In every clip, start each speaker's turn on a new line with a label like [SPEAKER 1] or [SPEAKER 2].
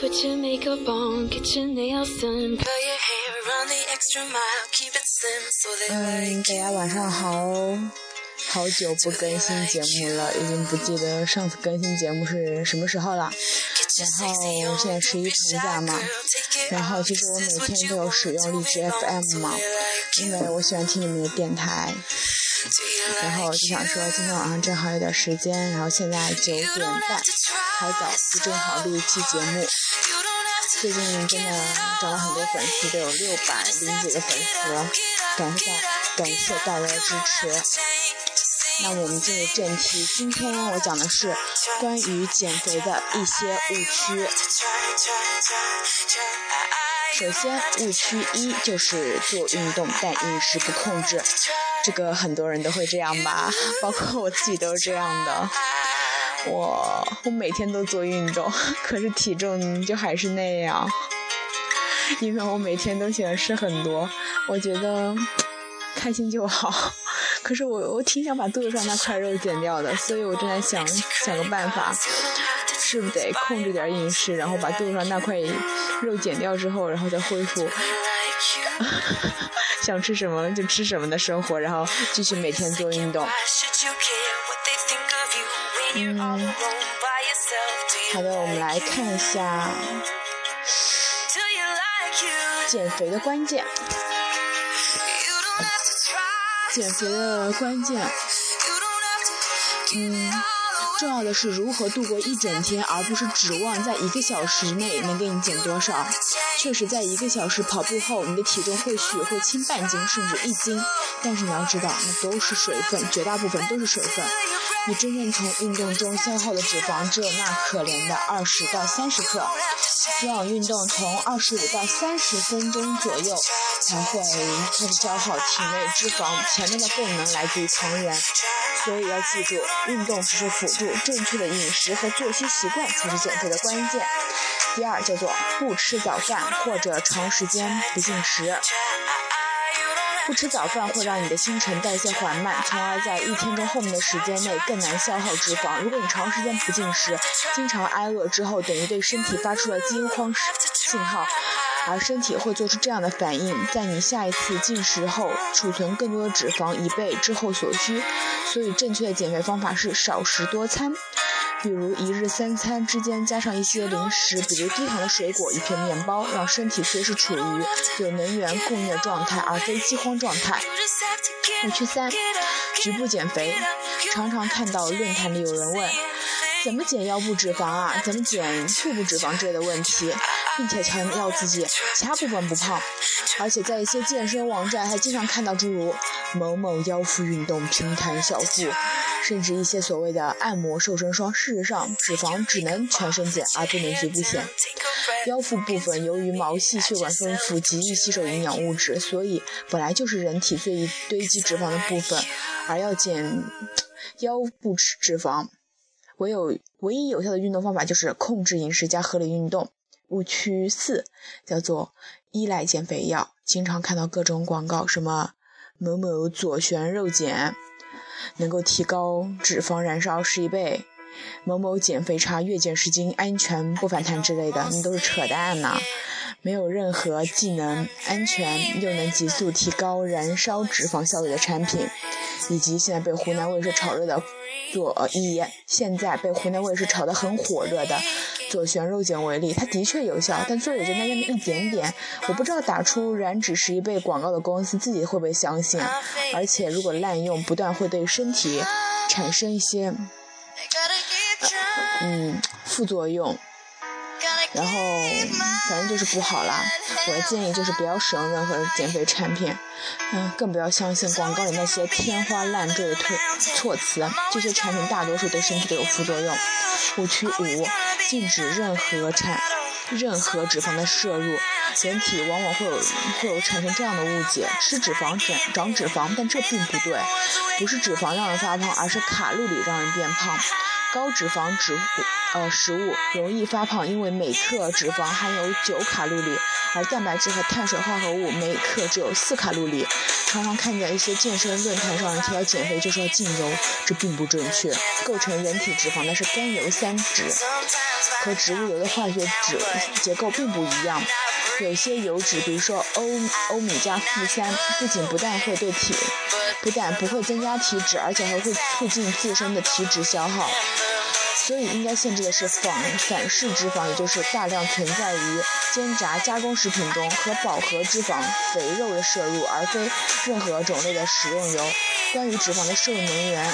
[SPEAKER 1] Put your makeup on, get your nails done, curl your hair, run the extra mile, keep it slim so they
[SPEAKER 2] 嗯大家晚上好，好久不更新节目了，已经不记得上次更新节目是什么时候了。然后现在十一长假嘛，然后其实我每天都有使用荔枝 FM 嘛，因为我喜欢听你们的电台。然后就想说今天晚上正好有点时间，然后现在九点半，还早，就正好录一期节目。最近真的涨了很多粉丝，都有六百零几个粉丝，感谢大感谢大家的支持。那我们进入正题，今天我讲的是关于减肥的一些误区。首先，误区一就是做运动但饮食不控制，这个很多人都会这样吧，包括我自己都是这样的。我我每天都做运动，可是体重就还是那样，因为我每天都喜欢吃很多，我觉得开心就好。可是我我挺想把肚子上那块肉减掉的，所以我正在想想个办法，是不是得控制点饮食，然后把肚子上那块肉减掉之后，然后再恢复 想吃什么就吃什么的生活，然后继续每天做运动。嗯，好的，我们来看一下减肥的关键。减肥的关键，嗯，重要的是如何度过一整天，而不是指望在一个小时内能给你减多少。确实，在一个小时跑步后，你的体重或许会轻半斤甚至一斤，但是你要知道，那都是水分，绝大部分都是水分。你真正从运动中消耗的脂肪只有那可怜的二十到三十克。有氧运动从二十五到三十分钟左右才会开始消耗体内脂肪，前面的供能来自于糖原。所以要记住，运动只是辅助，正确的饮食和作息习惯才是减肥的关键。第二叫做不吃早饭或者长时间不进食。不吃早饭会让你的新陈代谢缓慢，从而在一天中后面的时间内更难消耗脂肪。如果你长时间不进食，经常挨饿之后，等于对身体发出了惊慌信号，而身体会做出这样的反应，在你下一次进食后储存更多的脂肪，以备之后所需。所以，正确的减肥方法是少食多餐。比如一日三餐之间加上一些零食，比如低糖的水果、一片面包，让身体随时处于有能源供应的状态，而非饥荒状态。误区三：局部减肥。常常看到论坛里有人问，怎么减腰部脂肪啊？怎么减腹部脂肪之类的问题，并且强调自己其他部分不胖。而且在一些健身网站还经常看到诸如某某腰腹运动平坦小腹。甚至一些所谓的按摩瘦身霜，事实上脂肪只能全身减，而不能局部减。腰腹部分由于毛细血管丰富，极易吸收营养物质，所以本来就是人体最易堆积脂肪的部分。而要减腰部脂肪，唯有唯一有效的运动方法就是控制饮食加合理运动。误区四叫做依赖减肥药，经常看到各种广告，什么某某左旋肉碱。能够提高脂肪燃烧十一倍，某某减肥茶月减十斤安全不反弹之类的，那都是扯淡呐！没有任何既能安全又能急速提高燃烧脂肪效率的产品，以及现在被湖南卫视炒热的左以现在被湖南卫视炒得很火热的左旋肉碱为例，它的确有效，但作用就那那么一点点。我不知道打出燃脂十一倍广告的公司自己会不会相信，而且如果滥用，不但会对身体产生一些嗯副作用。然后，反正就是不好啦。我的建议就是不要使用任何减肥产品，嗯，更不要相信广告里那些天花乱坠的推措辞。这些产品大多数对身体都有副作用。误区五：禁止任何产任何脂肪的摄入。人体往往会有会有产生这样的误解：吃脂肪长长脂肪，但这并不对。不是脂肪让人发胖，而是卡路里让人变胖。高脂肪脂呃食物容易发胖，因为每克脂肪含有九卡路里，而蛋白质和碳水化合物每克只有四卡路里。常常看见一些健身论坛上提到减肥就是要禁油，这并不正确。构成人体脂肪的是甘油三酯，和植物油的化学脂结构并不一样。有些油脂，比如说欧欧米伽负三，不仅不但会对体，不但不会增加体脂，而且还会促进自身的体脂消耗。所以应该限制的是反反式脂肪，也就是大量存在于煎炸加工食品中和饱和脂肪肥肉的摄入，而非任何种类的食用油。关于脂肪的摄入能源，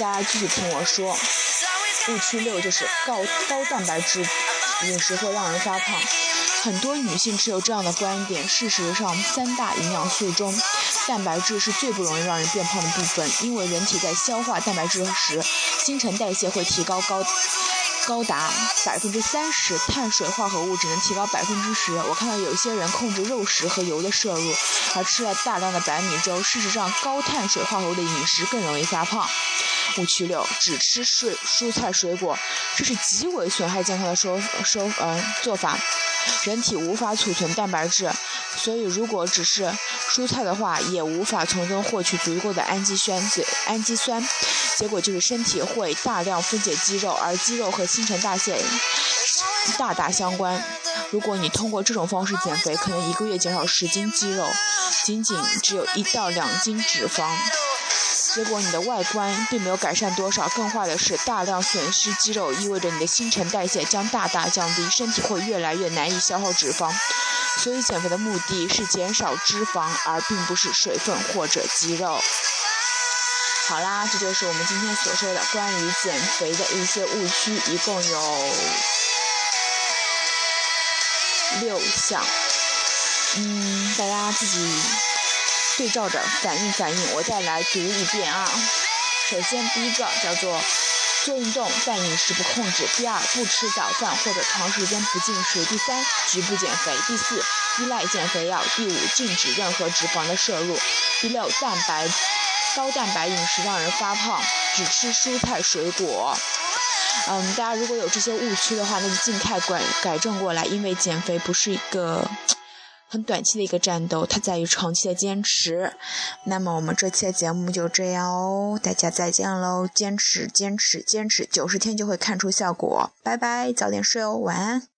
[SPEAKER 2] 大家继续听我说。误区六就是高高蛋白质饮食会让人发胖。很多女性持有这样的观点。事实上，三大营养素中，蛋白质是最不容易让人变胖的部分，因为人体在消化蛋白质时，新陈代谢会提高高高达百分之三十，碳水化合物只能提高百分之十。我看到有些人控制肉食和油的摄入，而吃了大量的白米粥。事实上，高碳水化合物的饮食更容易发胖。误区六：只吃水蔬菜水果，这是极为损害健康的说说呃做法。人体无法储存蛋白质，所以如果只是蔬菜的话，也无法从中获取足够的氨基酸。氨基酸，结果就是身体会大量分解肌肉，而肌肉和新陈代谢大大相关。如果你通过这种方式减肥，可能一个月减少十斤肌肉，仅仅只有一到两斤脂肪。结果你的外观并没有改善多少，更坏的是大量损失肌肉，意味着你的新陈代谢将大大降低，身体会越来越难以消耗脂肪。所以减肥的目的是减少脂肪，而并不是水分或者肌肉。好啦，这就是我们今天所说的关于减肥的一些误区，一共有六项。嗯，大家自己。对照着反应反应，我再来读一遍啊。首先第一个叫做做运动但饮食不控制；第二不吃早饭或者长时间不进食；第三局部减肥；第四依赖减肥药；第五禁止任何脂肪的摄入；第六蛋白高蛋白饮食让人发胖，只吃蔬菜水果。嗯，大家如果有这些误区的话，那就尽快改改正过来，因为减肥不是一个。很短期的一个战斗，它在于长期的坚持。那么我们这期的节目就这样哦，大家再见喽！坚持，坚持，坚持，九十天就会看出效果。拜拜，早点睡哦，晚安。